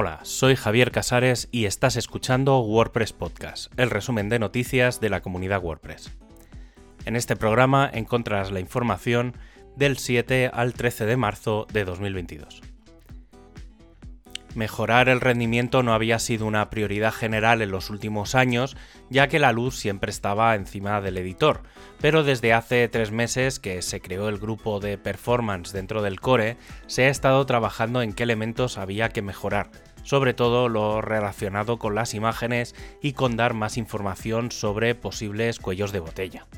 Hola, soy Javier Casares y estás escuchando WordPress Podcast, el resumen de noticias de la comunidad WordPress. En este programa encontrarás la información del 7 al 13 de marzo de 2022. Mejorar el rendimiento no había sido una prioridad general en los últimos años, ya que la luz siempre estaba encima del editor, pero desde hace tres meses que se creó el grupo de performance dentro del core, se ha estado trabajando en qué elementos había que mejorar, sobre todo lo relacionado con las imágenes y con dar más información sobre posibles cuellos de botella.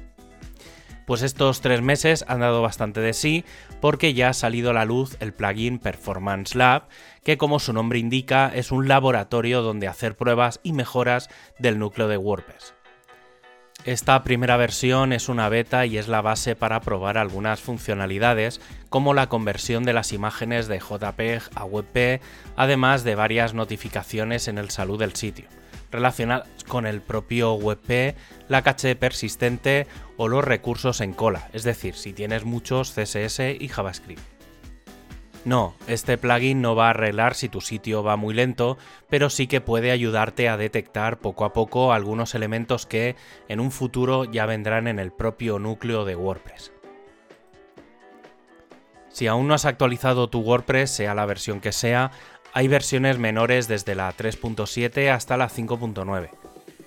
Pues estos tres meses han dado bastante de sí porque ya ha salido a la luz el plugin Performance Lab, que como su nombre indica es un laboratorio donde hacer pruebas y mejoras del núcleo de WordPress. Esta primera versión es una beta y es la base para probar algunas funcionalidades como la conversión de las imágenes de JPEG a WebP, además de varias notificaciones en el salud del sitio relacionadas con el propio WebP, la caché persistente o los recursos en cola, es decir, si tienes muchos CSS y JavaScript. No, este plugin no va a arreglar si tu sitio va muy lento, pero sí que puede ayudarte a detectar poco a poco algunos elementos que en un futuro ya vendrán en el propio núcleo de WordPress. Si aún no has actualizado tu WordPress, sea la versión que sea, hay versiones menores desde la 3.7 hasta la 5.9.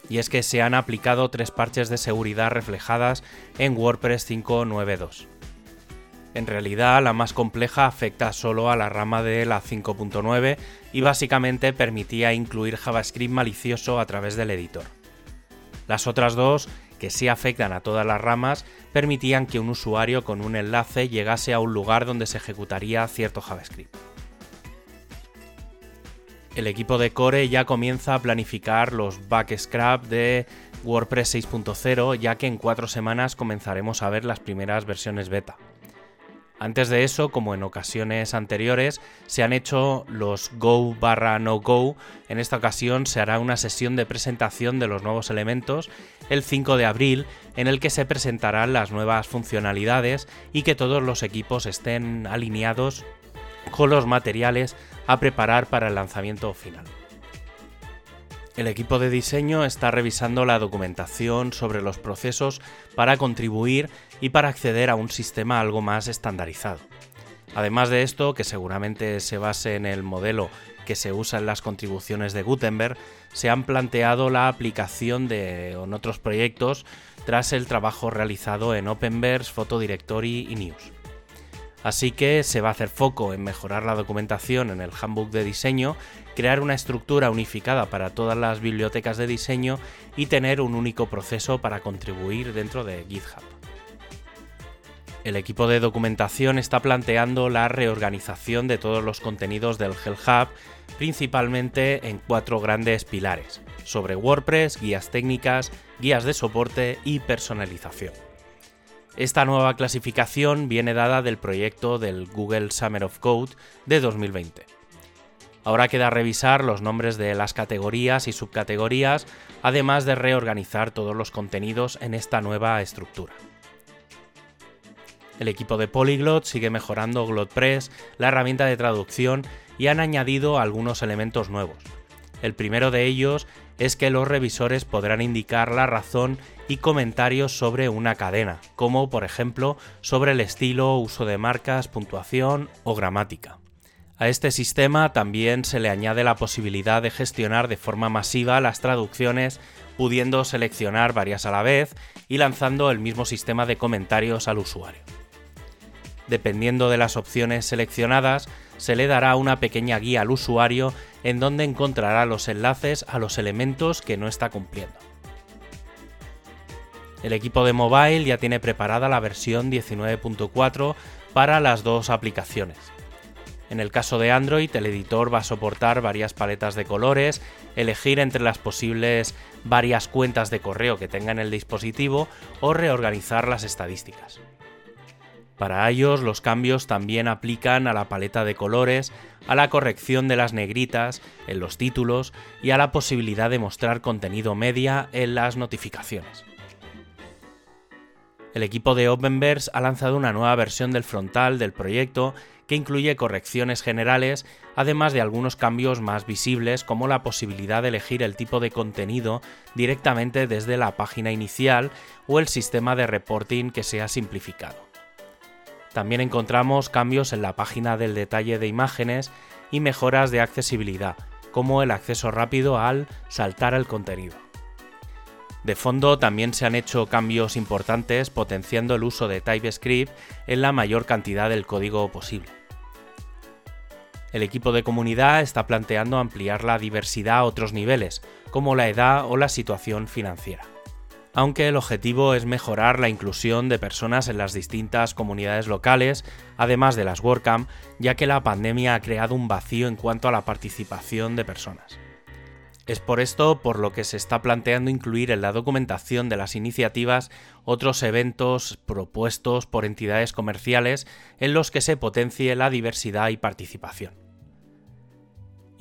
Y es que se han aplicado tres parches de seguridad reflejadas en WordPress 5.9.2. En realidad, la más compleja afecta solo a la rama de la 5.9 y básicamente permitía incluir JavaScript malicioso a través del editor. Las otras dos, que sí afectan a todas las ramas, permitían que un usuario con un enlace llegase a un lugar donde se ejecutaría cierto JavaScript el equipo de Core ya comienza a planificar los backscrap de WordPress 6.0, ya que en cuatro semanas comenzaremos a ver las primeras versiones beta. Antes de eso, como en ocasiones anteriores, se han hecho los Go barra no Go. En esta ocasión se hará una sesión de presentación de los nuevos elementos el 5 de abril, en el que se presentarán las nuevas funcionalidades y que todos los equipos estén alineados con los materiales a preparar para el lanzamiento final. El equipo de diseño está revisando la documentación sobre los procesos para contribuir y para acceder a un sistema algo más estandarizado. Además de esto, que seguramente se base en el modelo que se usa en las contribuciones de Gutenberg, se han planteado la aplicación de en otros proyectos tras el trabajo realizado en Openverse, Photodirectory y News. Así que se va a hacer foco en mejorar la documentación en el handbook de diseño, crear una estructura unificada para todas las bibliotecas de diseño y tener un único proceso para contribuir dentro de GitHub. El equipo de documentación está planteando la reorganización de todos los contenidos del Hell Hub, principalmente en cuatro grandes pilares, sobre WordPress, guías técnicas, guías de soporte y personalización. Esta nueva clasificación viene dada del proyecto del Google Summer of Code de 2020. Ahora queda revisar los nombres de las categorías y subcategorías, además de reorganizar todos los contenidos en esta nueva estructura. El equipo de Polyglot sigue mejorando GlotPress, la herramienta de traducción, y han añadido algunos elementos nuevos. El primero de ellos es que los revisores podrán indicar la razón y comentarios sobre una cadena, como por ejemplo sobre el estilo, uso de marcas, puntuación o gramática. A este sistema también se le añade la posibilidad de gestionar de forma masiva las traducciones, pudiendo seleccionar varias a la vez y lanzando el mismo sistema de comentarios al usuario. Dependiendo de las opciones seleccionadas, se le dará una pequeña guía al usuario en donde encontrará los enlaces a los elementos que no está cumpliendo. El equipo de mobile ya tiene preparada la versión 19.4 para las dos aplicaciones. En el caso de Android, el editor va a soportar varias paletas de colores, elegir entre las posibles varias cuentas de correo que tenga en el dispositivo o reorganizar las estadísticas. Para ellos los cambios también aplican a la paleta de colores, a la corrección de las negritas en los títulos y a la posibilidad de mostrar contenido media en las notificaciones. El equipo de Openverse ha lanzado una nueva versión del frontal del proyecto que incluye correcciones generales, además de algunos cambios más visibles como la posibilidad de elegir el tipo de contenido directamente desde la página inicial o el sistema de reporting que sea simplificado. También encontramos cambios en la página del detalle de imágenes y mejoras de accesibilidad, como el acceso rápido al saltar el contenido. De fondo también se han hecho cambios importantes potenciando el uso de TypeScript en la mayor cantidad del código posible. El equipo de comunidad está planteando ampliar la diversidad a otros niveles, como la edad o la situación financiera. Aunque el objetivo es mejorar la inclusión de personas en las distintas comunidades locales, además de las WordCamp, ya que la pandemia ha creado un vacío en cuanto a la participación de personas. Es por esto por lo que se está planteando incluir en la documentación de las iniciativas otros eventos propuestos por entidades comerciales en los que se potencie la diversidad y participación.